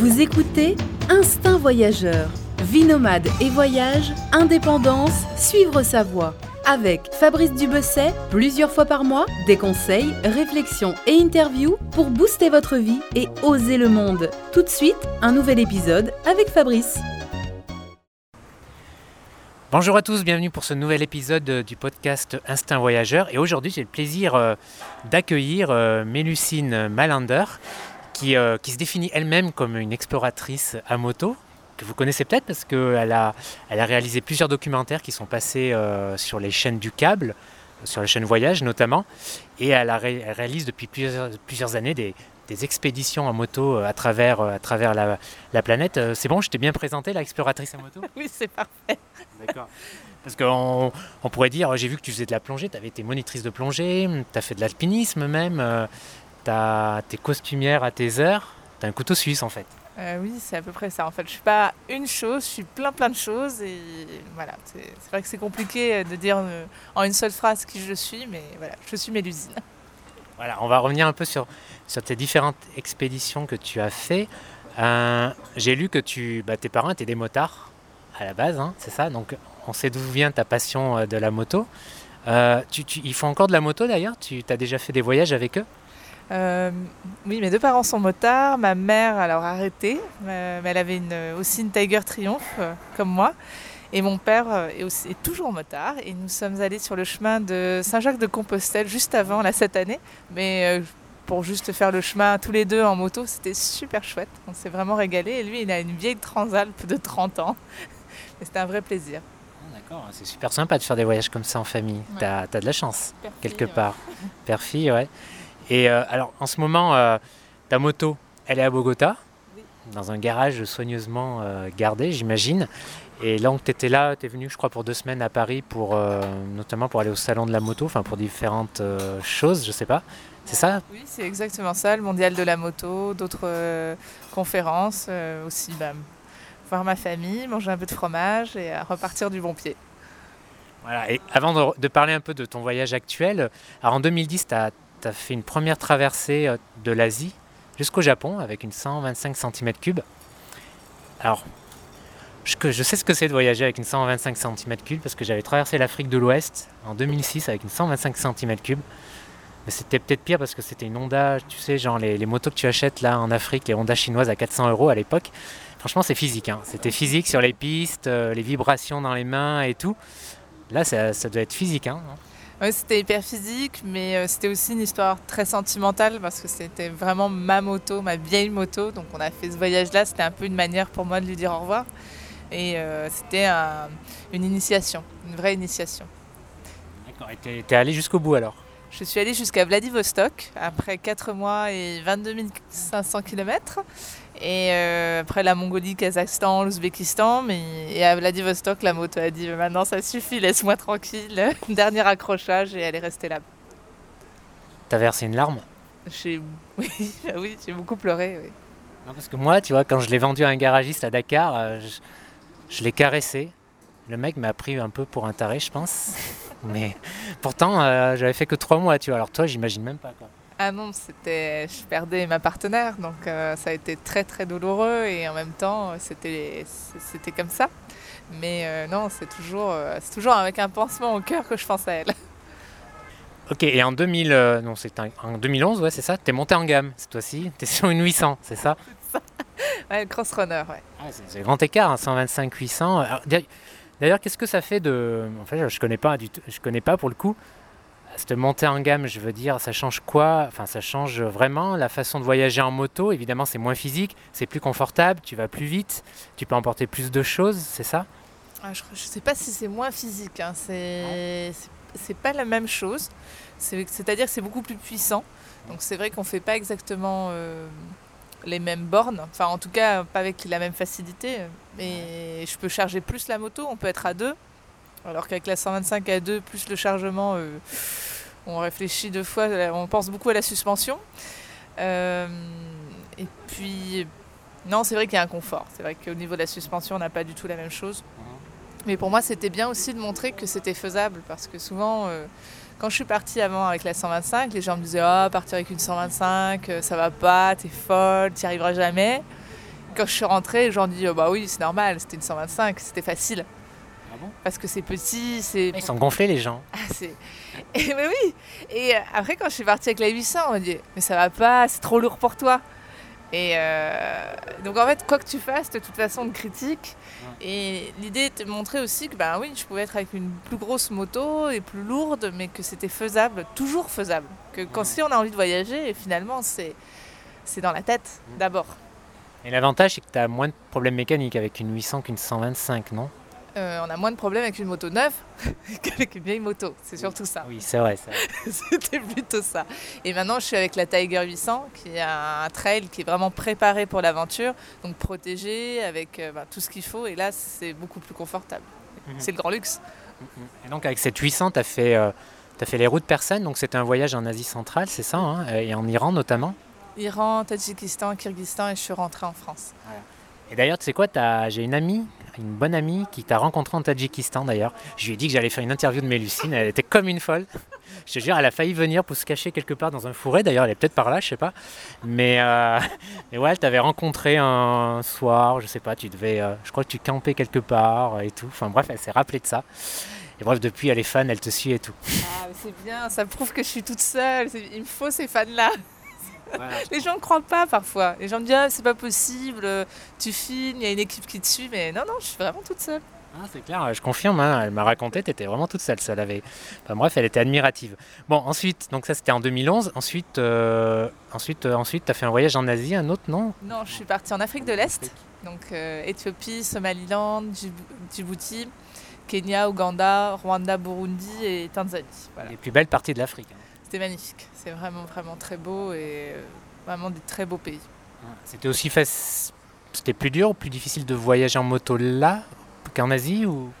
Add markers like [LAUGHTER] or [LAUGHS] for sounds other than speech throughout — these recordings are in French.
Vous écoutez Instinct Voyageur. Vie nomade et voyage, indépendance, suivre sa voie. Avec Fabrice Dubesset, plusieurs fois par mois, des conseils, réflexions et interviews pour booster votre vie et oser le monde. Tout de suite, un nouvel épisode avec Fabrice. Bonjour à tous, bienvenue pour ce nouvel épisode euh, du podcast Instinct Voyageur. Et aujourd'hui, j'ai le plaisir euh, d'accueillir euh, Mélucine Malander, qui, qui se définit elle-même comme une exploratrice à moto, que vous connaissez peut-être parce qu'elle a, elle a réalisé plusieurs documentaires qui sont passés sur les chaînes du câble, sur la chaîne Voyage notamment, et elle, a réalise depuis plusieurs, plusieurs années des, des expéditions en moto à travers, à travers la, la planète. C'est bon, je t'ai bien présenté, l'exploratrice à moto? [LAUGHS] Oui, c'est parfait. D'accord. Parce qu'on on pourrait dire, j'ai vu que tu faisais de la plongée, tu avais été monitrice de plongée, tu as fait de l'alpinisme même, euh, tu as tes costumières à tes heures, tu as un couteau suisse en fait. Euh, oui, c'est à peu près ça. En fait, je suis pas une chose, je suis plein plein de choses et voilà. C'est vrai que c'est compliqué de dire euh, en une seule phrase qui je suis, mais voilà, je suis Mélusine. [LAUGHS] Voilà, on va revenir un peu sur, sur tes différentes expéditions que tu as fait. j'ai lu que tu, bah, tes parents étaient des motards à la base, hein, c'est ça? Donc on sait d'où vient ta passion euh, de la moto. Euh, tu, ils font encore de la moto d'ailleurs? Tu as déjà fait des voyages avec eux? Euh, oui, mes deux parents sont motards. Ma mère, alors arrêté, mais elle avait une, aussi une Tiger Triumph, comme moi. Et mon père est, aussi, est toujours motard. Et nous sommes allés sur le chemin de Saint-Jacques-de-Compostelle juste avant, là, cette année. Mais pour juste faire le chemin tous les deux en moto, c'était super chouette. On s'est vraiment régalé. Et lui, il a une vieille Transalp de 30 ans. [LAUGHS] c'était un vrai plaisir. Ah, d'accord, c'est super sympa de faire des voyages comme ça en famille. Tu as, de la chance, quelque part. [LAUGHS] Père-fille, ouais. Et euh, alors, en ce moment, euh, ta moto, elle est à Bogota, dans un garage soigneusement euh, gardé, j'imagine. Et là, tu étais là, tu es venu, je crois, pour deux semaines à Paris, pour, notamment pour aller au salon de la moto, enfin pour différentes choses, je sais pas. C'est ça? Oui, c'est exactement ça, le mondial de la moto, d'autres conférences, aussi bah, voir ma famille, manger un peu de fromage et repartir du bon pied. Voilà, et avant de, parler un peu de ton voyage actuel, alors en 2010, tu as, fait une première traversée euh, de l'Asie jusqu'au Japon avec une 125 cm3. Alors, je, sais ce que c'est de voyager avec une 125 cm3 parce que j'avais traversé l'Afrique de l'Ouest en 2006 avec une 125 cm3. Mais c'était peut-être pire parce que c'était une Honda, tu sais, genre les, motos que tu achètes là en Afrique, les Honda chinoises à 400 euros à l'époque. Franchement, c'est physique. Hein. C'était physique sur les pistes, euh, les vibrations dans les mains et tout. Là, ça, doit être physique. Hein. Oui, c'était hyper physique, mais euh, c'était aussi une histoire très sentimentale parce que c'était vraiment ma moto, ma vieille moto. Donc on a fait ce voyage-là, c'était un peu une manière pour moi de lui dire au revoir. Et euh, c'était une initiation, une vraie initiation. D'accord, et tu es allé jusqu'au bout alors? Je suis allée jusqu'à Vladivostok après 4 mois et 22 500 km. Et euh, après la Mongolie, Kazakhstan, l'Ouzbékistan. Mais, et à Vladivostok, la moto a dit maintenant ça suffit, laisse-moi tranquille. [LAUGHS] Dernier accrochage et elle est restée là. T'as versé une larme? J'ai... [LAUGHS] Oui, oui j'ai beaucoup pleuré. Oui. parce que moi, tu vois, quand je l'ai vendu à un garagiste à Dakar, euh, je l'ai caressé. Le mec m'a pris un peu pour un taré, je pense. [LAUGHS] Mais pourtant, euh, j'avais fait que trois mois, tu vois. Alors toi, j'imagine même pas. Quoi. Ah non, c'était, je perdais ma partenaire, donc euh, ça a été très très douloureux et en même temps, c'était, c'était comme ça. Mais euh, non, c'est toujours, c'est toujours avec un pansement au cœur que je pense à elle. [LAUGHS] Ok, et en 2000, non, c'est en 2011, ouais, c'est ça. T'es monté en gamme cette fois-ci. T'es sur une 800, c'est ça? [LAUGHS] ouais, cross runner, ouais. Ah, c'est, grand écart, 125-800. D'ailleurs, qu'est-ce que ça fait de. En fait, je connais pas du tout, je connais pas pour le coup. Cette montée en gamme, je veux dire, ça change quoi? Enfin, ça change vraiment la façon de voyager en moto. Évidemment, c'est moins physique, c'est plus confortable, tu vas plus vite, tu peux emporter plus de choses, c'est ça? Ah, Je ne sais pas si c'est moins physique, hein. c'est pas la même chose. C'est-à-dire que c'est beaucoup plus puissant. Donc c'est vrai qu'on ne fait pas exactement euh, les mêmes bornes, enfin en tout cas pas avec la même facilité. Mais je peux charger plus la moto, on peut être à deux. Alors qu'avec la 125 à 2 plus le chargement, euh, on réfléchit deux fois, on pense beaucoup à la suspension. Euh, et puis, non, c'est vrai qu'il y a un confort. C'est vrai qu'au niveau de la suspension, on n'a pas du tout la même chose. Mais pour moi, c'était bien aussi de montrer que c'était faisable parce que souvent, euh, quand je suis partie avant avec la 125, les gens me disaient Ah, partir avec une 125, ça va pas, t'es folle, t'y arriveras jamais. Quand je suis rentrée, les gens dit oh, bah oui, c'est normal, c'était une 125, c'était facile. Ah bon Parce que c'est petit, c'est. Ils sont gonflés les gens. Ah, c'est. Et, mais [LAUGHS] oui Et euh, après, quand je suis partie avec la 800, on m'a dit Mais ça va pas, c'est trop lourd pour toi. Et euh, donc, en fait, quoi que tu fasses, de toute façon, de critique. Et l'idée était de montrer aussi que, ben oui, je pouvais être avec une plus grosse moto et plus lourde, mais que c'était faisable, toujours faisable. Que quand si on a envie de voyager, finalement, c'est, c'est dans la tête d'abord. Et l'avantage, c'est que tu as moins de problèmes mécaniques avec une 800 qu'une 125, non? Euh, on a moins de problèmes avec une moto neuve [LAUGHS] qu'avec une vieille moto. C'est surtout ça. Oui, c'est vrai. [LAUGHS] C'était plutôt ça. Et maintenant, je suis avec la Tiger 800, qui est un trail qui est vraiment préparé pour l'aventure, donc protégé avec euh, bah, tout ce qu'il faut. Et là, c'est beaucoup plus confortable. Mhm. C'est le grand luxe. Et donc avec cette 800, tu as fait, euh, t'as fait les routes persanes, donc c'était un voyage en Asie centrale, c'est ça, hein, et en Iran notamment? Iran, Tadjikistan, Kyrgyzstan, et je suis rentrée en France. Et d'ailleurs, tu sais quoi, j'ai une amie, une bonne amie qui t'a rencontré en Tadjikistan d'ailleurs. Je lui ai dit que j'allais faire une interview de Mélusine, elle était comme une folle. [LAUGHS] Je te jure, elle a failli venir pour se cacher quelque part dans un fourré, d'ailleurs elle est peut-être par là, je sais pas. Mais, euh, [LAUGHS] mais ouais, elle t'avait rencontré un soir, je sais pas, tu devais, euh, je crois que tu campais quelque part et tout. Enfin bref, elle s'est rappelée de ça. Et bref, depuis, elle est fan, elle te suit et tout. Ah, c'est bien, ça prouve que je suis toute seule. Il me faut ces fans-là. Les gens ne croient pas parfois. Les gens me disent ah, c'est pas possible, tu filmes, il y a une équipe qui te suit, mais non, non, je suis vraiment toute seule. Ah, c'est clair, je confirme, hein, elle m'a raconté, tu étais vraiment toute seule, ça l'avait. Enfin, bref, elle était admirative. Bon, ensuite, donc ça c'était en 2011, ensuite, euh, ensuite, euh, ensuite tu as fait un voyage en Asie, un autre, non? Non, je suis partie en Afrique de l'Est, donc euh, Éthiopie, Somaliland, Djibou- Djibouti, Kenya, Ouganda, Rwanda, Burundi et Tanzanie. Voilà. Les plus belles parties de l'Afrique. hein. C'était magnifique, c'est vraiment, vraiment très beau et euh, vraiment des très beaux pays. C'était aussi faci- C'était plus dur plus difficile de voyager en moto là qu'en Asie ou?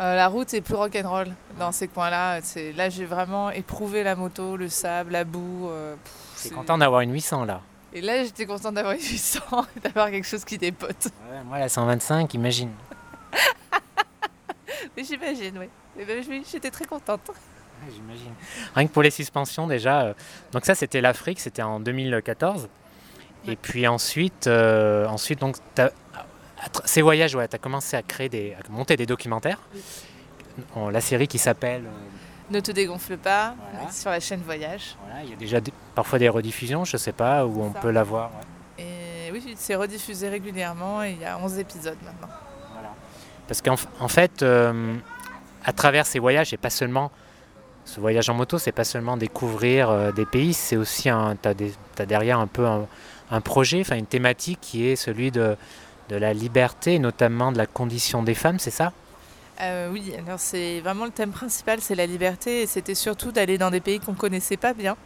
Euh, la route est plus rock'n'roll dans ces coins-là. C'est- Là, j'ai vraiment éprouvé la moto, le sable, la boue. euh, c'est- content d'avoir une 800 là? Et là, j'étais contente d'avoir une 800 [LAUGHS] et d'avoir quelque chose qui dépote. Ouais, Moi la 125, imagine. [LAUGHS] Mais j'imagine, oui. Ben, oui, J'étais très contente. J'imagine. Rien que pour les suspensions déjà. euh, Donc ça c'était l'Afrique, c'était en 2014. Et puis ensuite, euh, ensuite donc ces voyages, ouais, tu as commencé à créer des, à monter des documentaires. En- La série qui s'appelle, euh, Ne te dégonfle pas Voilà. sur la chaîne Voyage. voilà, il y a déjà des- parfois des rediffusions, je sais pas, où on Ça. peut la voir. ouais. Et oui, c'est rediffusé régulièrement et il y a 11 épisodes maintenant. Voilà. Parce qu'en en fait, euh, à travers ces voyages, et pas seulement ce voyage en moto, c'est pas seulement découvrir euh, des pays, c'est aussi un, t'as des- t'as derrière un peu un, un projet, enfin une thématique qui est celui de, de la liberté, notamment de la condition des femmes, c'est ça? Euh, oui, alors c'est vraiment le thème principal, c'est la liberté. Et c'était surtout d'aller dans des pays qu'on connaissait pas bien.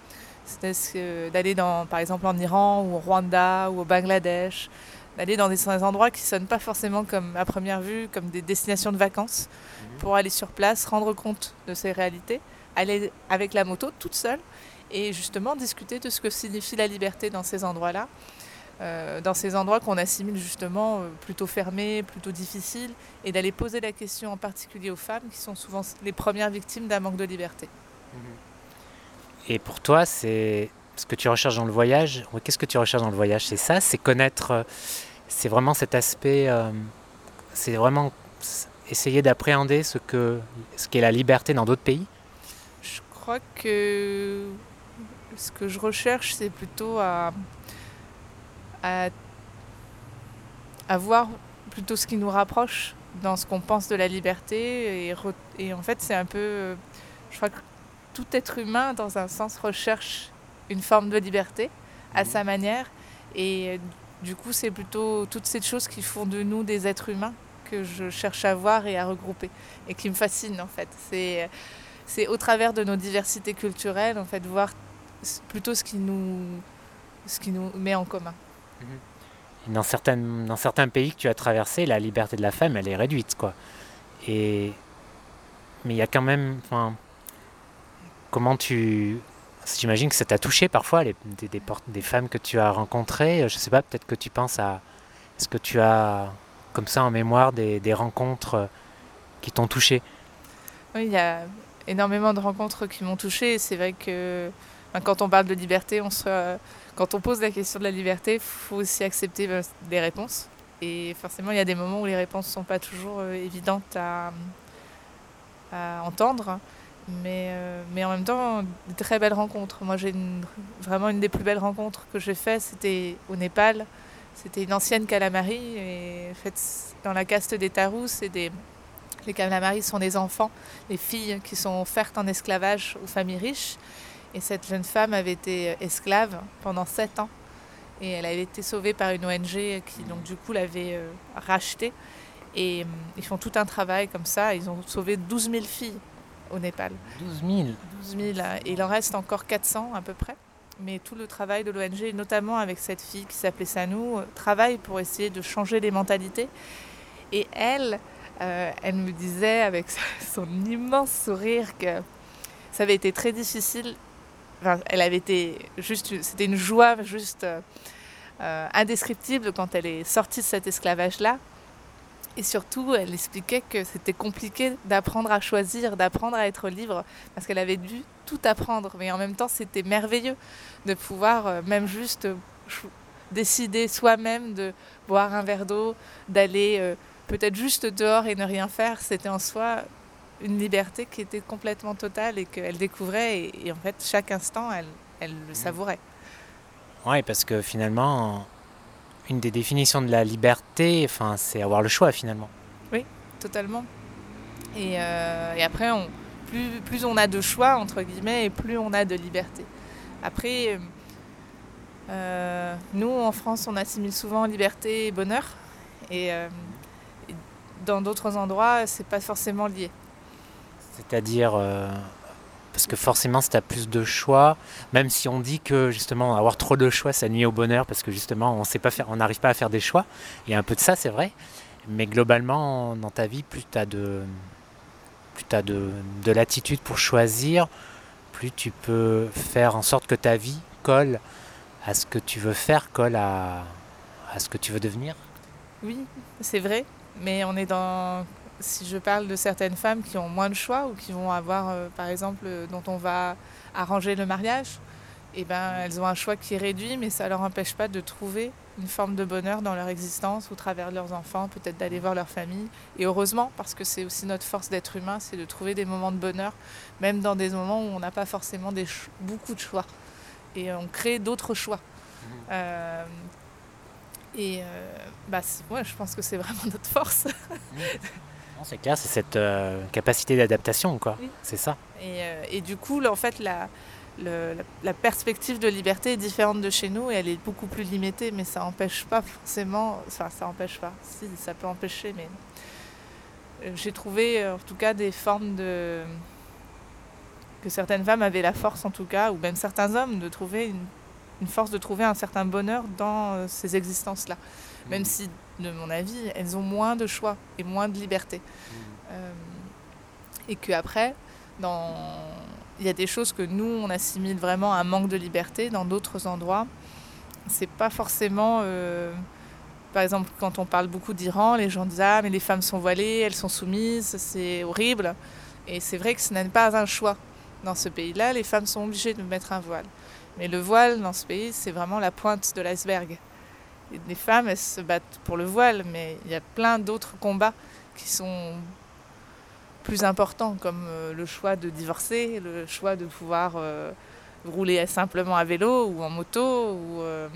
C'est d'aller dans, par exemple, en Iran ou au Rwanda ou au Bangladesh, d'aller dans des, endroits qui sonnent pas forcément comme à première vue, comme des destinations de vacances, pour aller sur place, rendre compte de ces réalités, aller avec la moto toute seule et justement discuter de ce que signifie la liberté dans ces endroits-là. Euh, dans ces endroits qu'on assimile justement euh, plutôt fermés, plutôt difficiles, et d'aller poser la question en particulier aux femmes qui sont souvent les premières victimes d'un manque de liberté. Et pour toi, c'est ce que tu recherches dans le voyage. Qu'est-ce que tu recherches dans le voyage? C'est ça, c'est connaître, euh, c'est vraiment cet aspect, c'est vraiment essayer d'appréhender ce ce qu'est la liberté dans d'autres pays? Je crois que ce que je recherche, c'est plutôt à, à, à voir plutôt ce qui nous rapproche dans ce qu'on pense de la liberté. Et, re- et en fait, c'est un peu. Je crois que tout être humain, dans un sens, recherche une forme de liberté à Mhm. sa manière. Et du coup, c'est plutôt toutes ces choses qui font de nous des êtres humains que je cherche à voir et à regrouper et qui me fascinent en fait. C'est c'est au travers de nos diversités culturelles, en fait, voir plutôt ce qui nous, ce qui nous met en commun. Et Dans, certaines, dans certains pays que tu as traversés, la liberté de la femme, elle est réduite, quoi. Et mais il y a quand même, enfin, comment tu, j'imagine que ça t'a touché parfois les, des, des, femmes que tu as rencontrées. Je sais pas, peut-être que tu penses à, est-ce que tu as comme ça en mémoire des, des rencontres euh, qui t'ont touché? Oui, il y a énormément de rencontres qui m'ont touchée. C'est vrai que quand on parle de liberté, on se, quand on pose la question de la liberté, il faut aussi accepter des réponses. Et forcément, il y a des moments où les réponses ne sont pas toujours évidentes à, entendre. Mais, euh, mais en même temps, de très belles rencontres. Moi, j'ai vraiment une des plus belles rencontres que j'ai faites, c'était au Népal. C'était une ancienne calamari, et faite dans la caste des Tarous. Des, les calamaris sont des enfants, les filles qui sont offertes en esclavage aux familles riches. Et cette jeune femme avait été esclave pendant sept ans. Et elle avait été sauvée par une ONG qui, donc, du coup, l'avait euh, rachetée. Et euh, ils font tout un travail comme ça. Ils ont sauvé 12 000 filles au Népal. 12 000 12 000. Et il en reste encore 400 à peu près. Mais tout le travail de l'ONG, notamment avec cette fille qui s'appelait Sanou, euh, travaille pour essayer de changer les mentalités. Et elle, euh, elle me disait avec [LAUGHS] son immense sourire que ça avait été très difficile. Enfin, elle avait été juste, c'était une joie juste euh, indescriptible quand elle est sortie de cet esclavage-là. Et surtout, elle expliquait que c'était compliqué d'apprendre à choisir, d'apprendre à être libre, parce qu'elle avait dû tout apprendre. Mais en même temps, c'était merveilleux de pouvoir euh, même juste décider soi-même de boire un verre d'eau, d'aller peut-être juste dehors et ne rien faire. C'était en soi une liberté qui était complètement totale et qu'elle découvrait. Et, en fait, chaque instant, elle, elle le mmh. savourait. Oui, parce que finalement, une des définitions de la liberté, enfin, c'est avoir le choix finalement. Oui, totalement. Et, euh, et après, on, plus, plus, on a de choix, entre guillemets, et plus on a de liberté. Après, euh, nous, en France, on assimile souvent liberté et bonheur. Et, euh, dans d'autres endroits, c'est pas forcément lié. C'est-à-dire parce que forcément, si tu as plus de choix, même si on dit que justement avoir trop de choix, ça nuit au bonheur, parce que justement, on sait pas faire, on n'arrive pas à faire des choix. Il y a un peu de ça, c'est vrai. Mais globalement, dans ta vie, plus tu as de, plus as de, de l'attitude pour choisir, plus tu peux faire en sorte que ta vie colle à ce que tu veux faire, colle à, à ce que tu veux devenir. Oui, c'est vrai. Mais on est dans si je parle de certaines femmes qui ont moins de choix ou qui vont avoir, euh, par exemple, euh, dont on va arranger le mariage, eh ben, elles ont un choix qui est réduit, mais ça ne leur empêche pas de trouver une forme de bonheur dans leur existence au travers de leurs enfants, peut-être d'aller voir leur famille. Et heureusement, parce que c'est aussi notre force d'être humain, c'est de trouver des moments de bonheur, même dans des moments où on n'a pas forcément des beaucoup de choix. Et on crée d'autres choix. Mmh. Euh, et euh, bah, ouais, je pense que c'est vraiment notre force. [LAUGHS] C'est clair, c'est cette euh, capacité d'adaptation, quoi. C'est ça. Et, euh, et, du coup, là, en fait, la, le, la, perspective de liberté est différente de chez nous et elle est beaucoup plus limitée, mais ça n'empêche pas forcément. Enfin, ça n'empêche pas. Si, ça peut empêcher, mais j'ai trouvé, en tout cas, des formes de que certaines femmes avaient la force, en tout cas, ou même certains hommes, de trouver une, une force de trouver un certain bonheur dans ces existences-là. Même mmh. si de mon avis, elles ont moins de choix et moins de liberté. Mmh. Euh, et qu'après, dans... il y a des choses que nous, on assimile vraiment à un manque de liberté dans d'autres endroits. C'est pas forcément. Euh... Par exemple, quand on parle beaucoup d'Iran, les gens disent Ah, mais les femmes sont voilées, elles sont soumises, c'est horrible. Et c'est vrai que ce n'est pas un choix. Dans ce pays-là, les femmes sont obligées de mettre un voile. Mais le voile, dans ce pays, c'est vraiment la pointe de l'iceberg les femmes, elles se battent pour le voile, mais il y a plein d'autres combats qui sont plus importants, comme euh, le choix de divorcer, le choix de pouvoir euh, rouler simplement à vélo ou en moto, ou euh,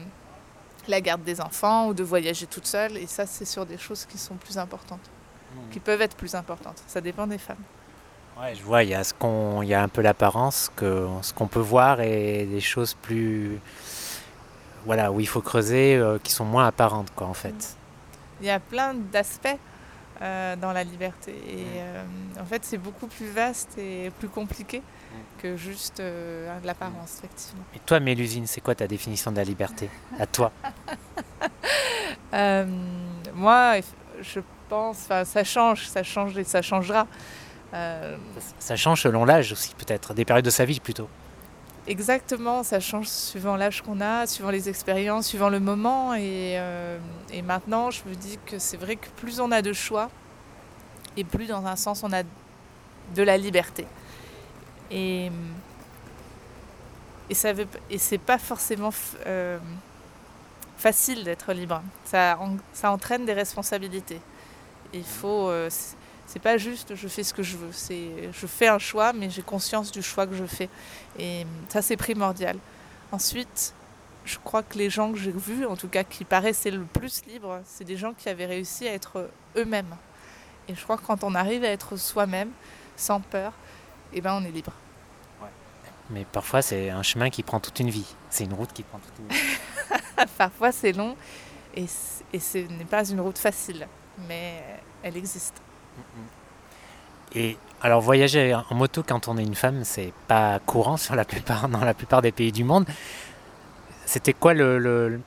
la garde des enfants, ou de voyager toute seule. Et ça, c'est sur des choses qui sont plus importantes, mmh. qui peuvent être plus importantes. Ça dépend des femmes. Ouais, je vois, il y a, ce qu'on, il y a un peu l'apparence, que, ce qu'on peut voir, et des choses plus voilà, où il faut creuser, euh, qui sont moins apparentes, quoi, en fait. Il y a plein d'aspects euh, dans la liberté. Et euh, en fait, c'est beaucoup plus vaste et plus compliqué que juste l'apparence, effectivement. Et toi, Mélusine, c'est quoi ta définition de la liberté? À toi [LAUGHS] Moi, je pense, ça change, ça change et ça changera. Ça change selon l'âge aussi, peut-être, des périodes de sa vie plutôt. Exactement, ça change suivant l'âge qu'on a, suivant les expériences, suivant le moment. Euh, et, maintenant, je me dis que c'est vrai que plus on a de choix, et plus dans un sens on a de la liberté. Et, et, ça veut, et c'est pas forcément euh, facile d'être libre. Ça, ça entraîne des responsabilités. Il faut. Euh, c'est pas juste je fais ce que je veux. C'est je fais un choix, mais j'ai conscience du choix que je fais. Et ça, c'est primordial. Ensuite, je crois que les gens que j'ai vus, en tout cas qui paraissaient le plus libres, c'est des gens qui avaient réussi à être eux-mêmes. Et je crois que quand on arrive à être soi-même, sans peur, eh ben on est libre. Mais parfois, c'est un chemin qui prend toute une vie. C'est une route qui prend toute une vie. [LAUGHS] parfois, c'est long et, et ce n'est pas une route facile, mais elle existe. Et alors, voyager en moto quand on est une femme, c'est pas courant sur la plupart, dans la plupart des pays du monde. C'était quoi le,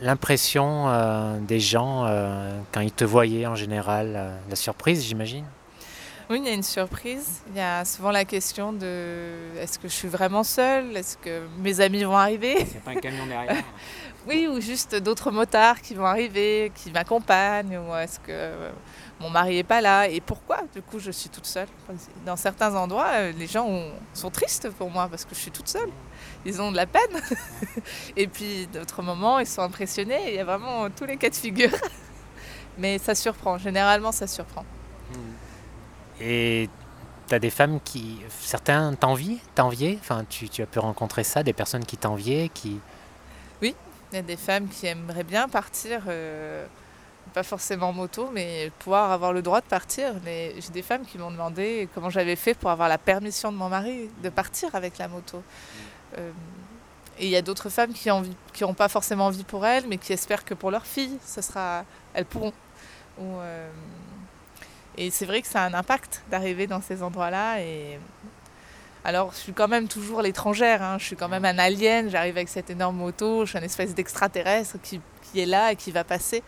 l'impression euh, des gens euh, quand ils te voyaient en général euh, La surprise, j'imagine? Oui, il y a une surprise. Il y a souvent la question de est-ce que je suis vraiment seule? Est-ce que mes amis vont arriver? C'est pas un camion derrière [LAUGHS] Oui, ou juste d'autres motards qui vont arriver, qui m'accompagnent, ou est-ce que mon mari n'est pas là Et pourquoi, du coup, je suis toute seule Dans certains endroits, les gens sont tristes pour moi parce que je suis toute seule. Ils ont de la peine. [LAUGHS] Et puis, d'autres moments, ils sont impressionnés. Il y a vraiment tous les cas de figure. [LAUGHS] Mais ça surprend. Généralement, ça surprend. Et tu as des femmes qui. Certains t'envient, t'enviaient Enfin, tu, tu, as pu rencontrer ça, des personnes qui t'enviaient qui... Oui, il y a des femmes qui aimeraient bien partir, euh, pas forcément en moto, mais pouvoir avoir le droit de partir. Mais j'ai des femmes qui m'ont demandé comment j'avais fait pour avoir la permission de mon mari de partir avec la moto. Euh, et il y a d'autres femmes qui n'ont pas forcément envie pour elles, mais qui espèrent que pour leur fille, ce sera, elles pourront. Ou, euh, et c'est vrai que ça a un impact d'arriver dans ces endroits-là. Et alors, je suis quand même toujours l'étrangère. Hein. Je suis quand même un alien. J'arrive avec cette énorme moto. Je suis une espèce d'extraterrestre qui, qui, est là et qui va passer.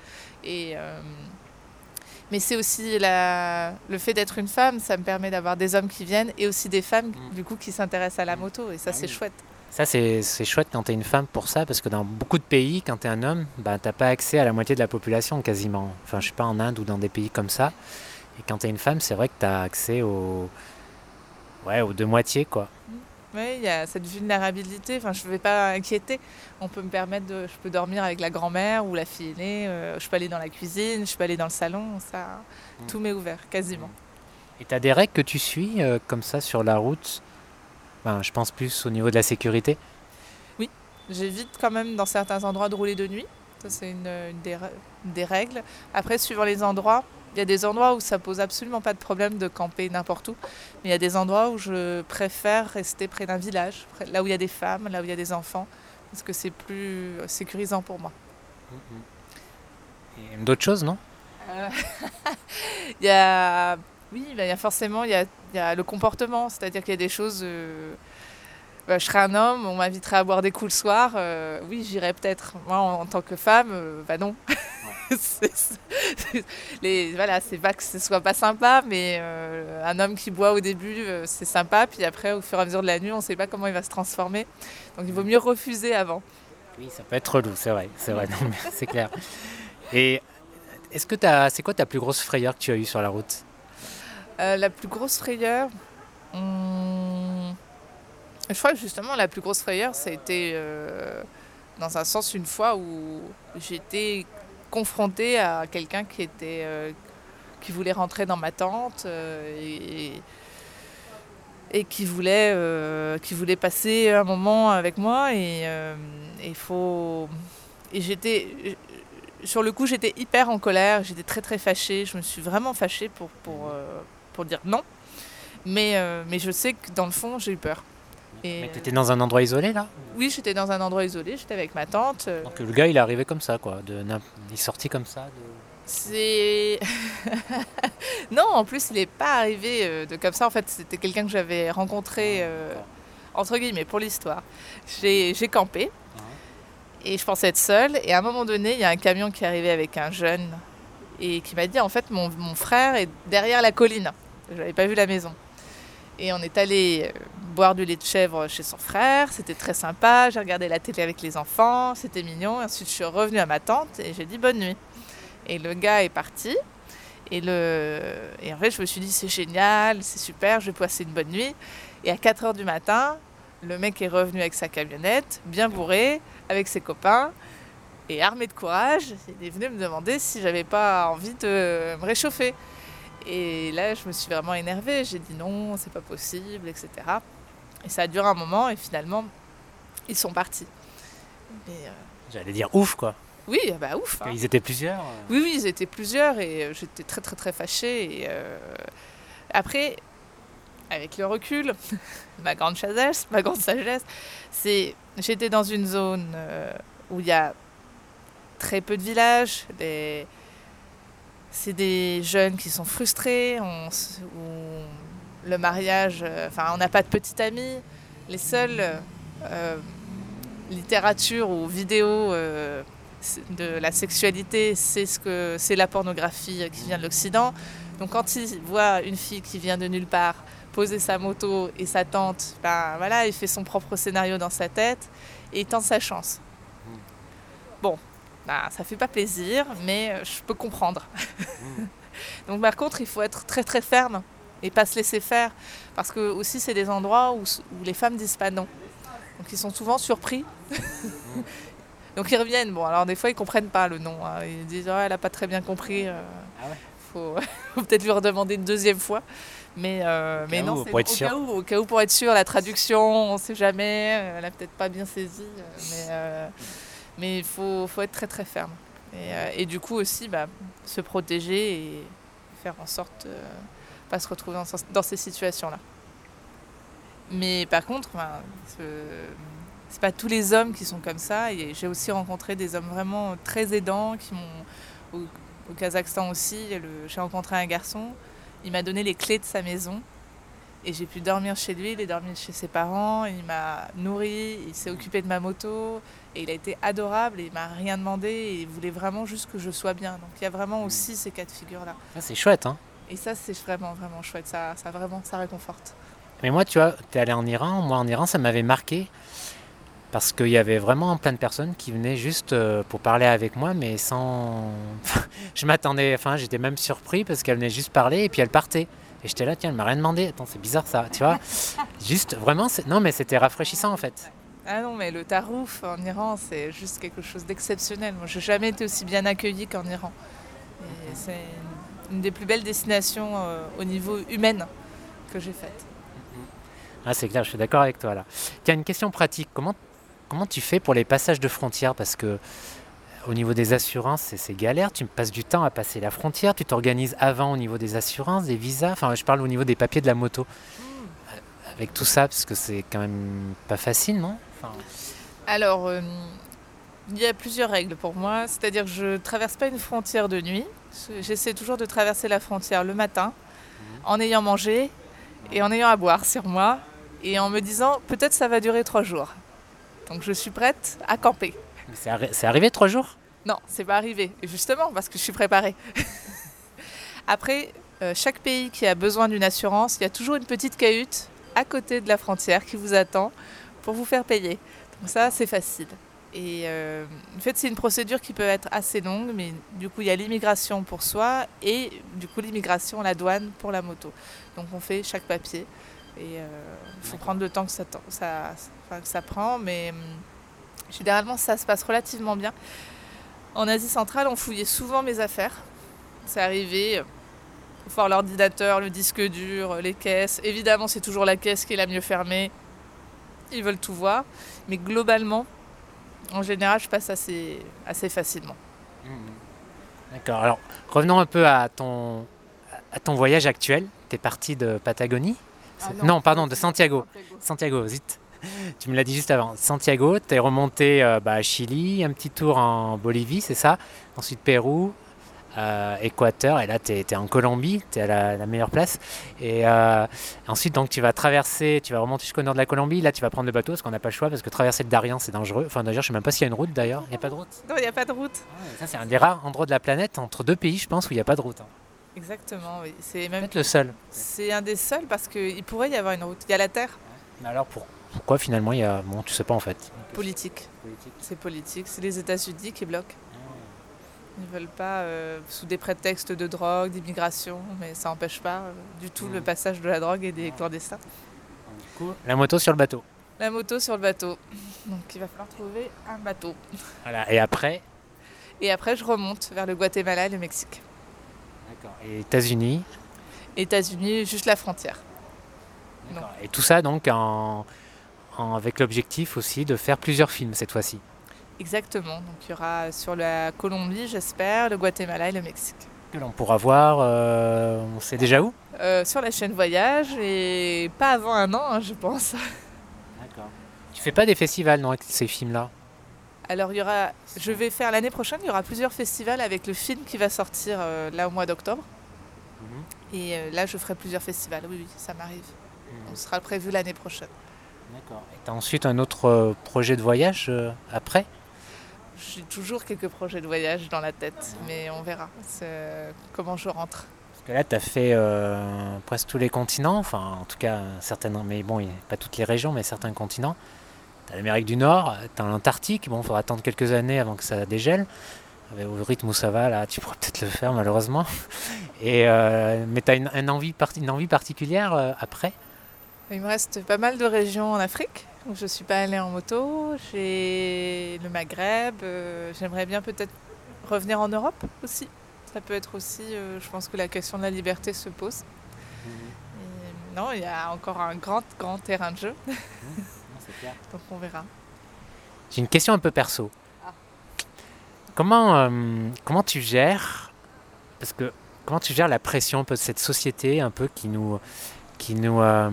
Et euh, mais c'est aussi la... le fait d'être une femme. Ça me permet d'avoir des hommes qui viennent et aussi des femmes mm. du coup qui s'intéressent à la moto. Et ça, ah c'est chouette. Ça, c'est chouette quand tu es une femme pour ça, parce que dans beaucoup de pays, quand tu es un homme, bah, tu n'as pas accès à la moitié de la population quasiment. Enfin, je sais pas, en Inde ou dans des pays comme ça. Et quand tu es une femme, c'est vrai que tu as accès aux... Ouais, aux deux moitiés, quoi. Oui, il y a cette vulnérabilité. Enfin, je ne vais pas inquiéter. On peut me permettre de... Je peux dormir avec la grand-mère ou la fille aînée. Euh, je peux aller dans la cuisine, je peux aller dans le salon. Ça, mm. Tout m'est ouvert, quasiment. Et tu as des règles que tu suis euh, comme ça sur la route? Je pense plus au niveau de la sécurité. Oui, j'évite quand même dans certains endroits de rouler de nuit. Ça, c'est une, des, des, règles. Après, suivant les endroits, il y a des endroits où ça pose absolument pas de problème de camper n'importe où, mais il y a des endroits où je préfère rester près d'un village, là où il y a des femmes, là où il y a des enfants, parce que c'est plus sécurisant pour moi. Et d'autres choses, non? Euh, [LAUGHS] Il y a, oui, bah, il y a forcément, il y a, il y a le comportement, c'est-à-dire qu'il y a des choses. Euh, je serais un homme, on m'inviterait à boire des coups le soir, euh, oui, j'irais peut-être. Moi, en, tant que femme, bah non. [LAUGHS] [LAUGHS] les, voilà, c'est pas que ce soit pas sympa, mais euh, un homme qui boit au début, euh, c'est sympa, puis après, au fur et à mesure de la nuit, on ne sait pas comment il va se transformer. Donc il vaut mieux refuser avant. Oui, ça peut être relou, c'est vrai, c'est vrai, [LAUGHS] c'est clair. Et est-ce que c'est quoi ta plus grosse frayeur que tu as eue sur la route? Euh, La plus grosse frayeur, hmm, je crois que justement la plus grosse frayeur, ça a été dans un sens une fois où j'étais confrontée à quelqu'un qui était euh, qui voulait rentrer dans ma tente euh, et, qui voulait euh, qui voulait passer un moment avec moi. Et il faut et j'étais sur le coup j'étais hyper en colère j'étais très très fâchée. Je me suis vraiment fâchée pour pour pour dire non. Mais mais je sais que dans le fond j'ai eu peur mais tu étais dans un endroit isolé là Oui, j'étais dans un endroit isolé, j'étais avec ma tante. Euh. Donc le gars il est arrivé comme ça quoi, de, il est sorti comme ça C'est. [LAUGHS] non, en plus il n'est pas arrivé euh, de comme ça, en fait c'était quelqu'un que j'avais rencontré, ah, euh, entre guillemets, pour l'histoire. J'ai campé et je pensais être seule et à un moment donné il y a un camion qui est arrivé avec un jeune et qui m'a dit en fait mon, mon frère est derrière la colline. Je n'avais pas vu la maison. Et on est allé boire du lait de chèvre chez son frère. C'était très sympa. J'ai regardé la télé avec les enfants. C'était mignon. Ensuite, je suis revenue à ma tante et j'ai dit bonne nuit. Et le gars est parti. Et, le... et en fait, je me suis dit c'est génial, c'est super, je vais passer une bonne nuit. Et à 4 heures du matin, le mec est revenu avec sa camionnette, bien bourré, avec ses copains. Et armé de courage, il est venu me demander si j'avais pas envie de me réchauffer. Et là, je me suis vraiment énervée. J'ai dit non, c'est pas possible, etc. Et ça a duré un moment et finalement, ils sont partis. Euh, J'allais dire ouf, quoi. Oui, bah ouf. Hein. Ils étaient plusieurs. Euh. Oui, oui, ils étaient plusieurs et euh, j'étais très, très, très fâchée. Et, Après, avec le recul, [LAUGHS] ma grande sagesse, ma grande sagesse, c'est j'étais dans une zone où il y a très peu de villages, des c'est des jeunes qui sont frustrés, on, le mariage, euh, enfin on n'a pas de petite amie. Les seules euh, littératures ou vidéos euh, de la sexualité, c'est ce que c'est la pornographie qui vient de l'Occident. Donc quand ils voient une fille qui vient de nulle part poser sa moto et sa tente, ben voilà, il fait son propre scénario dans sa tête et il tente sa chance. Hmm. Bon, bah, ça fait pas plaisir, mais euh, je peux comprendre. [LAUGHS] Donc par contre, il faut être très très ferme et pas se laisser faire, parce que aussi c'est des endroits où, les femmes disent pas non. Donc ils sont souvent surpris. [LAUGHS] Donc ils reviennent. Bon, alors des fois ils comprennent pas le non. Hein. Ils disent oh, elle a pas très bien compris. Euh, ah [LAUGHS] faut, peut-être lui redemander une deuxième fois. Mais, euh, mais non, être au. Cas où, au cas où pour être sûr, la traduction, on sait jamais. Elle a peut-être pas bien saisi. Mais mais il faut, faut, être très très ferme. Et, euh, et du coup aussi, bah, se protéger et faire en sorte de ne pas se retrouver dans, ces situations-là. Mais par contre, bah, c'est pas tous les hommes qui sont comme ça. J'ai aussi rencontré des hommes vraiment très aidants qui m'ont. Au, Kazakhstan aussi, j'ai rencontré un garçon. Il m'a donné les clés de sa maison. Et j'ai pu dormir chez lui, il est dormi chez ses parents, il m'a nourri, il s'est occupé de ma moto, et il a été adorable, et il m'a rien demandé, et il voulait vraiment juste que je sois bien. Donc il y a vraiment aussi ces cas de figure-là. c'est chouette, hein Et ça, c'est vraiment, vraiment chouette, ça, ça vraiment, ça réconforte. Mais moi, tu vois, tu es allé en Iran, moi en Iran, ça m'avait marqué, parce qu'il y avait vraiment plein de personnes qui venaient juste euh, pour parler avec moi, mais sans... [LAUGHS] je m'attendais, enfin j'étais même surpris, parce qu'elle venait juste parler, et puis elle partait. Et j'étais là, tiens, elle m'a rien demandé. Attends, c'est bizarre ça, tu vois. [LAUGHS] juste, vraiment, non, mais c'était rafraîchissant en fait. Ah non, mais le tarouf en Iran, c'est juste quelque chose d'exceptionnel. Moi, j'ai jamais été aussi bien accueilli qu'en Iran. c'est une des plus belles destinations euh, au niveau humain que j'ai faites. Ah, c'est clair, je suis d'accord avec toi là. Tiens, une question pratique. Comment, comment tu fais pour les passages de frontières? Parce que au niveau des assurances, c'est galère. Tu passes du temps à passer la frontière. Tu t'organises avant au niveau des assurances, des visas. Enfin, je parle au niveau des papiers de la moto. Avec tout ça, parce que c'est quand même pas facile, non? Alors, euh, il y a plusieurs règles pour moi. C'est-à-dire que je ne traverse pas une frontière de nuit. J'essaie toujours de traverser la frontière le matin, mhm. en ayant mangé et en ayant à boire sur moi, et en me disant peut-être ça va durer trois jours. Donc je suis prête à camper. C'est arrivé trois jours? Non, c'est pas arrivé. Justement, parce que je suis préparée. [LAUGHS] Après, euh, chaque pays qui a besoin d'une assurance, il y a toujours une petite cahute à côté de la frontière qui vous attend pour vous faire payer. Donc ça, c'est facile. Et euh, en fait, c'est une procédure qui peut être assez longue, mais du coup, il y a l'immigration pour soi et du coup, l'immigration, la douane pour la moto. Donc, on fait chaque papier et euh, il faut prendre le temps que ça, ça, que ça prend, mais hum, Généralement, ça se passe relativement bien. En Asie centrale, on fouillait souvent mes affaires. C'est arrivé, faut voir l'ordinateur, le disque dur, les caisses. Évidemment, c'est toujours la caisse qui est la mieux fermée. Ils veulent tout voir. Mais globalement, en général, je passe assez, assez facilement. Mmh. D'accord. Alors, revenons un peu à ton, à ton voyage actuel. Tu es parti de Patagonie? Ah non, pardon, de Santiago. Santiago, zut tu me l'as dit juste avant. Santiago, tu es remonté euh, bah, à Chili, un petit tour en Bolivie, c'est ça? Ensuite Pérou, euh, Équateur, et là tu es, en Colombie, tu es à la, meilleure place. Et euh, ensuite, donc tu vas traverser, tu vas remonter jusqu'au nord de la Colombie. Là, tu vas prendre le bateau parce qu'on n'a pas le choix, parce que traverser le Darien, c'est dangereux. Enfin, d'ailleurs, je sais même pas s'il y a une route d'ailleurs. Il n'y a pas de route Non, il n'y a pas de route. Ah ça, c'est un des rares endroits de la planète, entre deux pays, je pense, où il n'y a pas de route. Hein. Exactement, oui. C'est même le seul. C'est un des seuls parce qu'il pourrait y avoir une route. Il y a la Terre. Mais alors, pour, pourquoi finalement il y a. Bon, tu sais pas en fait. Politique. C'est politique. C'est les États-Unis qui bloquent. Ils ne veulent pas, euh, sous des prétextes de drogue, d'immigration, mais ça n'empêche pas euh, du tout le passage de la drogue et des clandestins. la moto sur le bateau. La moto sur le bateau. Donc il va falloir trouver un bateau. Voilà, et après Et après, je remonte vers le Guatemala et le Mexique. D'accord. Et États-Unis États-Unis, juste la frontière. D'accord. Et tout ça donc en, en- avec l'objectif aussi de faire plusieurs films cette fois-ci. Exactement. Donc il y aura sur la Colombie, j'espère, le Guatemala et le Mexique. Que l'on pourra voir, euh, on sait déjà où? Euh, sur la chaîne Voyage et pas avant un an, hein, je pense. D'accord. Tu fais pas des festivals non, avec ces films-là? Alors il y aura, je vais faire l'année prochaine, il y aura plusieurs festivals avec le film qui va sortir euh, là au mois d'octobre. Et euh, là, je ferai plusieurs festivals. Oui, oui, ça m'arrive. On sera prévu l'année prochaine. D'accord. Et tu as ensuite un autre projet de voyage euh, après? J'ai toujours quelques projets de voyage dans la tête, mais on verra euh, comment je rentre. Parce que là, tu as fait euh, presque tous les continents, enfin en tout cas certaines, mais bon, pas toutes les régions, mais certains continents. Tu as l'Amérique du Nord, tu as l'Antarctique, bon, il faudra attendre quelques années avant que ça dégèle. Mais Au rythme où ça va, là, tu pourras peut-être le faire malheureusement. Et, euh, mais tu as une, une envie, parti- une envie particulière euh, après? Il me reste pas mal de régions en Afrique où je ne suis pas allée en moto. J'ai le Maghreb. euh, J'aimerais bien peut-être revenir en Europe aussi. Ça peut être aussi, euh, je pense que la question de la liberté se pose. Et non, il y a encore un grand, grand terrain de jeu, [LAUGHS] donc on verra. J'ai une question un peu perso. Ah. Comment, euh, comment tu gères parce que comment tu gères la pression un peu de cette société un peu qui nous qui nous euh,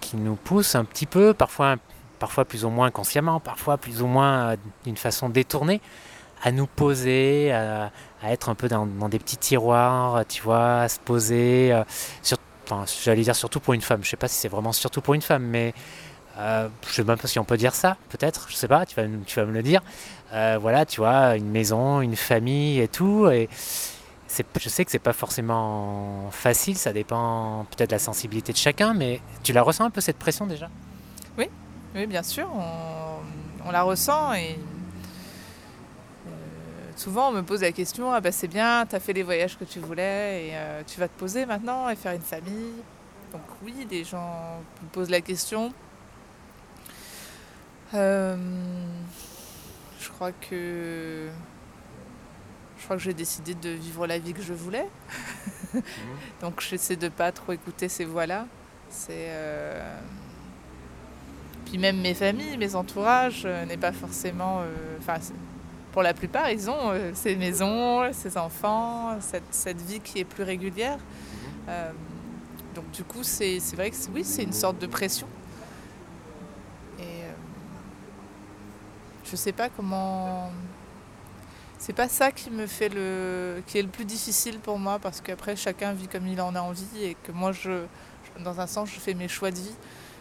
qui nous pousse un petit peu parfois parfois plus ou moins consciemment parfois plus ou moins euh, d'une façon détournée à nous poser à, être un peu dans, des petits tiroirs tu vois à se poser euh, enfin, j'allais dire surtout pour une femme je sais pas si c'est vraiment surtout pour une femme mais euh, je sais même pas si on peut dire ça, peut-être, je sais pas, tu vas, tu vas me le dire. Euh, voilà, tu vois, une maison, une famille et tout. Je sais que c'est pas forcément facile, ça dépend peut-être de la sensibilité de chacun, mais tu la ressens un peu cette pression déjà? Oui, bien sûr, on, on la ressent et euh, souvent on me pose la question ah bah c'est bien, tu as fait les voyages que tu voulais et euh, tu vas te poser maintenant et faire une famille? Donc oui, des gens me posent la question. Euh, je crois que je crois que j'ai décidé de vivre la vie que je voulais. [LAUGHS] Donc j'essaie de pas trop écouter ces voix-là. C'est euh, puis même mes familles, mes entourages, euh, n'est pas forcément. euh, Enfin, pour la plupart, ils ont ces maisons, ces enfants, cette, cette vie qui est plus régulière. Euh, donc du coup, c'est vrai que oui, c'est une sorte de pression. Et je sais pas comment. C'est pas ça qui me fait le, qui est le plus difficile pour moi parce qu'après chacun vit comme il en a envie et que moi je, dans un sens, je fais mes choix de vie.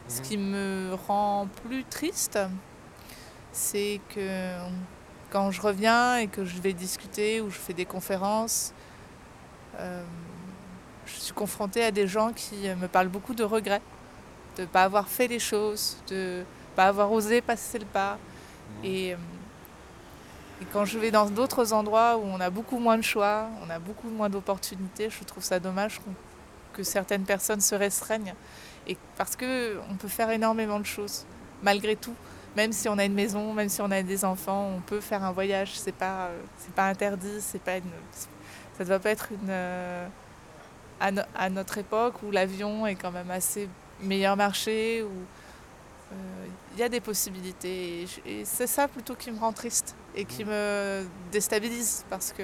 Ce qui me rend plus triste, c'est que quand je reviens et que je vais discuter ou je fais des conférences, euh, je suis confrontée à des gens qui me parlent beaucoup de regrets, de ne pas avoir fait les choses, de pas avoir osé passer le pas. Et, euh, et quand je vais dans d'autres endroits où on a beaucoup moins de choix, on a beaucoup moins d'opportunités, je trouve ça dommage qu'on- que certaines personnes se restreignent. Et parce que on peut faire énormément de choses, malgré tout. Même si on a une maison, même si on a des enfants, on peut faire un voyage. C'est pas, euh, pas interdit. C'est pas une, ça ne doit pas être une. euh, à, no- à notre époque où l'avion est quand même assez meilleur marché, où euh, il y a des possibilités. Et c'est ça plutôt qui me rend triste et qui me déstabilise parce que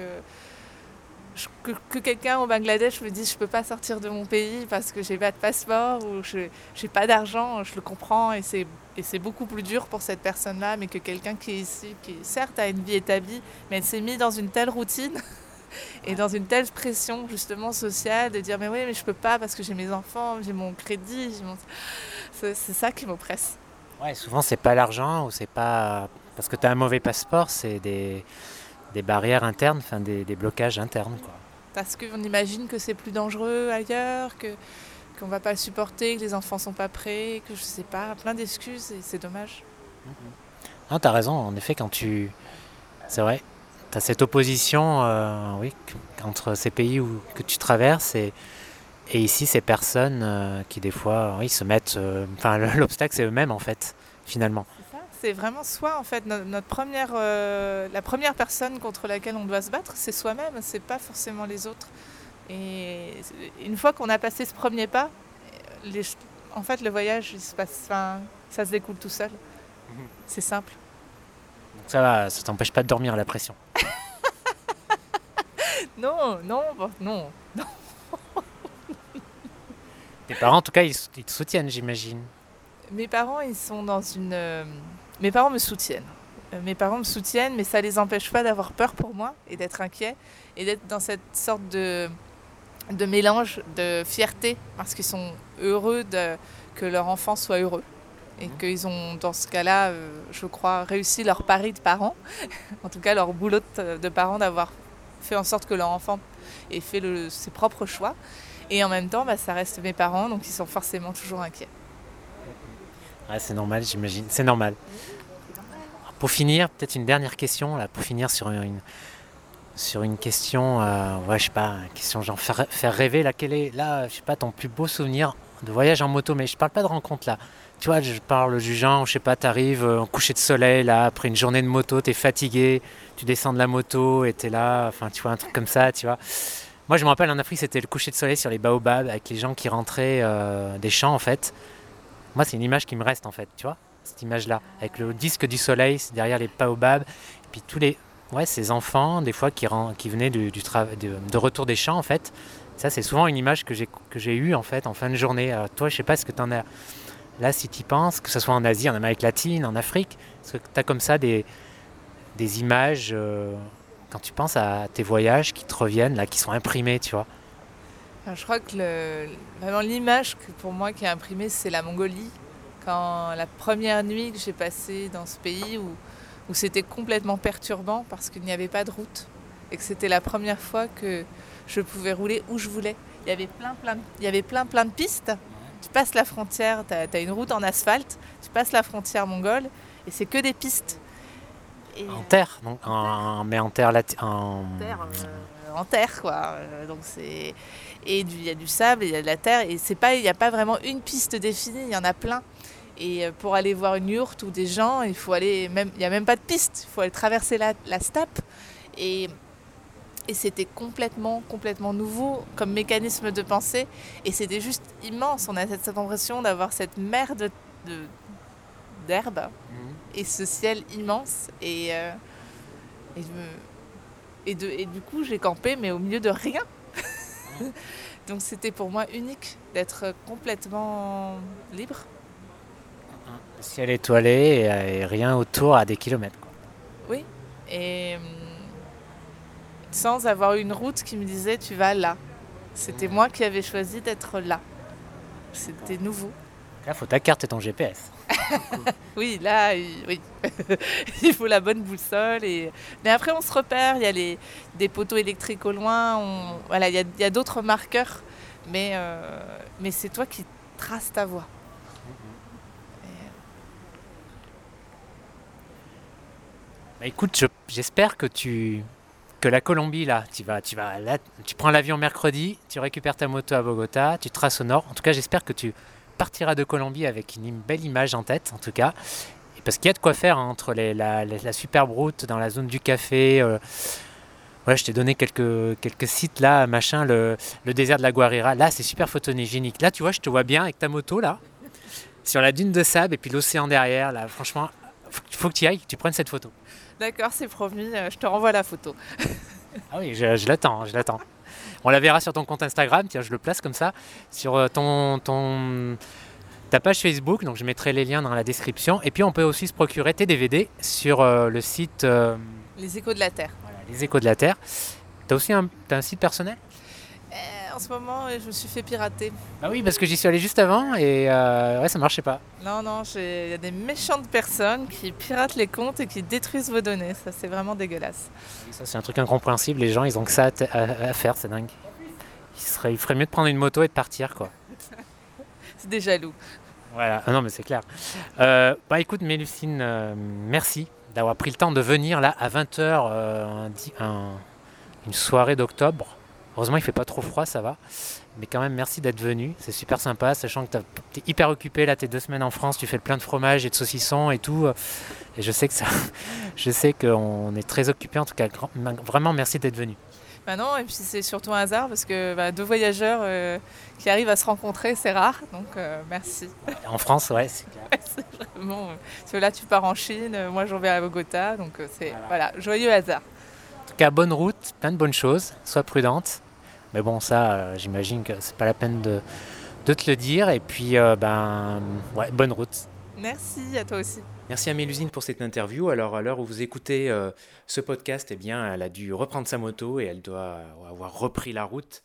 je- que, que quelqu'un au Bangladesh me dise je peux pas sortir de mon pays parce que j'ai pas de passeport ou je j'ai pas d'argent, je le comprends et c'est et c'est beaucoup plus dur pour cette personne-là, mais que quelqu'un qui est ici, qui certes a une vie établie, mais elle s'est mise dans une telle routine [LAUGHS] et dans une telle pression justement sociale de dire mais oui mais je peux pas parce que j'ai mes enfants, j'ai mon crédit, mon... c'est ça qui m'oppresse. Ouais, souvent c'est pas l'argent ou c'est pas parce que tu as un mauvais passeport, c'est des, des barrières internes, enfin des, des blocages internes quoi. Parce qu'on imagine que c'est plus dangereux ailleurs, que qu'on va pas le supporter, que les enfants sont pas prêts, que je sais pas, plein d'excuses et c'est dommage. Non, tu as raison, en effet, quand tu. C'est vrai, tu as cette opposition euh, oui, entre ces pays où, que tu traverses et, et ici ces personnes euh, qui, des fois, oui, se mettent. euh, Enfin, le- [LAUGHS] l'obstacle, c'est eux-mêmes, en fait, finalement. C'est vraiment soi en fait. No- Notre première, euh, la première personne contre laquelle on doit se battre, c'est soi-même, c'est pas forcément les autres. Et une fois qu'on a passé ce premier pas, les en fait, le voyage, il se passe, enfin, ça se découle tout seul. Mhm. C'est simple. Ça va, ça t'empêche pas de dormir la pression. [LAUGHS] Non, non, bon, [LAUGHS] non. Tes parents, en tout cas, ils, ils te soutiennent, j'imagine. Mes parents, ils sont dans une. Mes parents me soutiennent. Euh, Mes parents me soutiennent, mais ça les empêche pas d'avoir peur pour moi et d'être inquiets et d'être dans cette sorte de, de mélange de fierté parce qu'ils sont heureux de, que leur enfant soit heureux et qu'ils ont, dans ce cas-là, euh, je crois, réussi leur pari de parents, [LAUGHS] en tout cas leur boulot de, de parents d'avoir fait en sorte que leur enfant ait fait le- ses propres choix. Et en même temps, bah, ça reste mes parents, donc ils sont forcément toujours inquiets. C'est normal, j'imagine. C'est normal. Pour finir, peut-être une dernière question, là, pour finir sur une, sur une question, euh, ouais, je sais pas, question genre faire, faire rêver, là, quel est, là, je sais pas, ton plus beau souvenir de voyage en moto, mais je parle pas de rencontre, là. Tu vois, je parle du genre, je sais pas, t'arrives euh, en coucher de soleil, là, après une journée de moto, t'es fatigué, tu descends de la moto et t'es là, enfin, tu vois, un truc comme ça, tu vois. Moi, je me rappelle en Afrique, c'était le coucher de soleil sur les baobabs, avec les gens qui rentraient euh, des champs, en fait. Moi, c'est une image qui me reste, en fait, tu vois cette image-là, avec le disque du soleil derrière les baobabs, et puis tous les, ouais, ces enfants, des fois, qui, qui venaient du, de, retour des champs, en fait. Ça, c'est souvent une image que j'ai eue, en fait, en fin de journée. Alors, toi, je sais pas ce que tu en as là, si tu penses, que ce soit en Asie, en Amérique latine, en Afrique, est-ce que tu as comme ça des, des images, euh, quand tu penses à tes voyages qui te reviennent, là, qui sont imprimés, tu vois Je crois que le- vraiment l'image que pour moi qui est imprimée, c'est la Mongolie. Quand la première nuit que j'ai passée dans ce pays où, où c'était complètement perturbant parce qu'il n'y avait pas de route et que c'était la première fois que je pouvais rouler où je voulais. Il y avait plein, plein, de- il y avait plein, plein de pistes. Tu passes la frontière, tu as, une route en asphalte, tu passes la frontière mongole et c'est que des pistes. Et- En terre, donc, en, mais en terre, lati- en, terre, euh, en terre quoi. Euh, donc c'est et il y a du sable, il y a de la terre et c'est pas il n'y a pas vraiment une piste définie, il y en a plein. Et euh, pour aller voir une yourte ou des gens, il faut aller même il y a même pas de piste, il faut aller traverser la, la steppe et et c'était complètement complètement nouveau comme mécanisme de pensée et c'était juste immense. On a cette, cette impression d'avoir cette mer de d'herbe Mhm. et ce ciel immense et, euh, et, je me- et, de- et du coup j'ai campé mais au milieu de rien [LAUGHS] donc c'était pour moi unique d'être complètement libre Le ciel étoilé et, rien autour à des kilomètres. quoi. et hum, sans avoir une route qui me disait tu vas là c'était moi qui avais choisi d'être là c'était nouveau Là, faut ta carte et ton GPS. [LAUGHS] Oui, là, oui. [LAUGHS] il faut la bonne boussole. Et... Mais après, on se repère. Il y a les, des poteaux électriques au loin. Voilà, il y a, d'autres marqueurs. Mais, euh, mais c'est toi qui traces ta voie. Bah, écoute, je- j'espère que tu que la Colombie là, tu vas, tu vas là, tu prends l'avion mercredi, tu récupères ta moto à Bogota, tu traces au nord. En tout cas, j'espère que tu partiras de Colombie avec une belle image en tête, en tout cas, Et parce qu'il y a de quoi faire hein, entre les- la, la- la superbe route dans la zone du café. euh, ouais, je t'ai donné quelques quelques sites là, machin, le, le désert de la Guarira. Là, c'est super photogénique. Là, tu vois, je te vois bien avec ta moto là, sur la dune de sable et puis l'océan derrière. Là, franchement, faut, faut que tu y ailles, que tu prennes cette photo. D'accord, c'est promis. euh, Je te renvoie la photo. Ah oui, je l'attends, je l'attends. On la verra sur ton compte Instagram, tiens, je le place comme ça, sur euh, ton, ton, ta page Facebook, donc je mettrai les liens dans la description. Et puis on peut aussi se procurer tes DVD sur euh, le site euh, Les échos de la Terre. voilà, Les Échos de la Terre. Tu as aussi un, t'as un site personnel? En ce moment, euh, je me suis fait pirater. Ah oui, parce que j'y suis allé juste avant et euh, ouais, ça marchait pas. Non, non, j'ai- il y a des méchantes personnes qui piratent les comptes et qui détruisent vos données. Ça, c'est vraiment dégueulasse. Ça, c'est un truc incompréhensible, les gens, ils ont que ça à, t- à- à faire, c'est dingue. Il, serait, il ferait mieux de prendre une moto et de partir, quoi. [LAUGHS] C'est des jaloux. Voilà, ah non mais c'est clair. Euh, bah écoute Mélucine, euh, merci d'avoir pris le temps de venir là à 20h une soirée d'octobre. Heureusement il fait pas trop froid, ça va. mais quand même merci d'être venu. C'est super sympa, sachant que tu es hyper occupé là, tes deux semaines en France, tu fais plein de fromages et de saucissons et tout. Et je sais que ça, [LAUGHS] je sais qu'on est très occupé. En tout cas, vraiment merci d'être venu. Bah non, et puis c'est surtout un hasard parce que bah, deux voyageurs euh, qui arrivent à se rencontrer, c'est rare. Donc euh, merci. [LAUGHS] En France, ouais, c'est clair. [LAUGHS] c'est vraiment. Euh, là, tu pars en Chine, moi j'en vais à Bogota, donc c'est voilà. joyeux hasard. En tout cas, bonne route, plein de bonnes choses, sois prudente. Mais bon, ça, j'imagine que c'est pas la peine de, de, te le dire. Et puis, ben, ouais, bonne route. Merci à toi aussi. Merci à Mélusine pour cette interview. Alors, à l'heure où vous écoutez euh, ce podcast, eh bien, elle a dû reprendre sa moto et elle doit avoir repris la route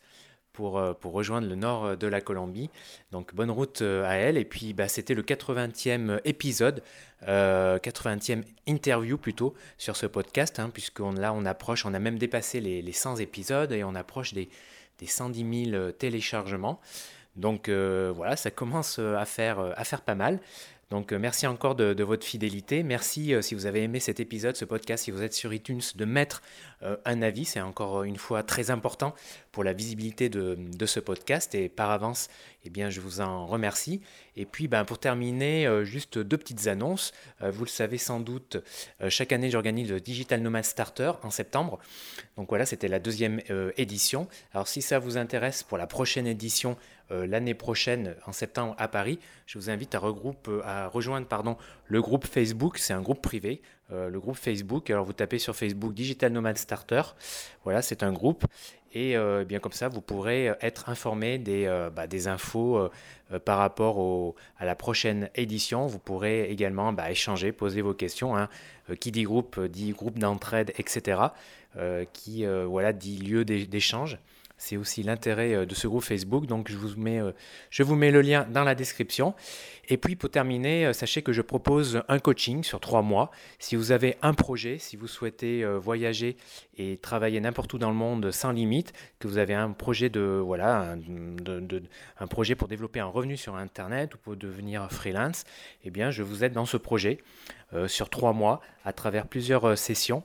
pour, euh, pour rejoindre le nord de la Colombie. Donc, bonne route euh, à elle. Et puis, bah, c'était le 80e épisode, 80e interview plutôt, sur ce podcast, hein, puisque là, on approche, on a même dépassé les, les 100 épisodes et on approche des, des 110 000 téléchargements. Donc voilà, ça commence à faire, à faire pas mal. Donc euh, merci encore de, votre fidélité. Merci euh, si vous avez aimé cet épisode, ce podcast, si vous êtes sur iTunes, de mettre euh, un avis. C'est encore une fois très important pour la visibilité de, ce podcast. Et par avance, eh bien, je vous en remercie. Et puis ben, pour terminer, juste deux petites annonces. vous le savez sans doute, chaque année j'organise le Digital Nomad Starter en septembre. Donc voilà, c'était la deuxième édition. Alors si ça vous intéresse pour la prochaine édition, l'année prochaine, en septembre, à Paris, je vous invite à, regroupe, euh, à rejoindre le groupe Facebook. C'est un groupe privé. Euh, le groupe Facebook, alors vous tapez sur Facebook Digital Nomad Starter. Voilà, c'est un groupe. Et bien comme ça, vous pourrez être informé des, bah, infos par rapport à la prochaine édition. Vous pourrez également bah, échanger, poser vos questions. Hein. qui dit groupe dit groupe d'entraide, etc. qui voilà, dit lieu d'échange. C'est aussi l'intérêt euh, de ce groupe Facebook. Donc je vous, mets, euh, je vous mets le lien dans la description. Et puis pour terminer, euh, sachez que je propose un coaching sur trois mois. Si vous avez un projet, si vous souhaitez voyager et travailler n'importe où dans le monde sans limite, que vous avez un projet de voilà un, projet pour développer un revenu sur Internet ou pour devenir freelance, eh bien je vous aide dans ce projet sur trois mois à travers plusieurs sessions.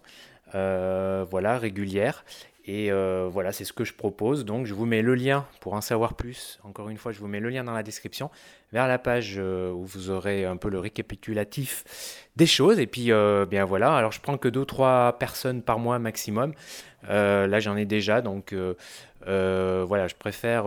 régulières. Et euh, voilà, c'est ce que je propose. Donc, je vous mets le lien pour en savoir plus. Encore une fois, je vous mets le lien dans la description vers la page euh, où vous aurez un peu le récapitulatif des choses. Et puis, euh, bien voilà. Alors, je prends que 2 trois personnes par mois maximum. là, j'en ai déjà. Donc, voilà, je préfère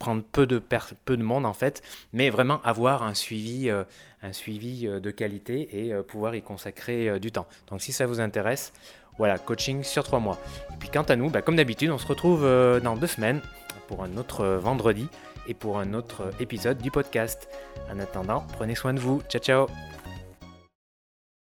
prendre peu de, peu de monde en fait, mais vraiment avoir un suivi, un suivi de qualité et pouvoir y consacrer du temps. Donc, si ça vous intéresse, voilà, coaching sur trois mois. Et puis quant à nous, bah, comme d'habitude, on se retrouve euh, dans deux semaines pour un autre euh, vendredi et pour un autre épisode du podcast. En attendant, prenez soin de vous. Ciao ciao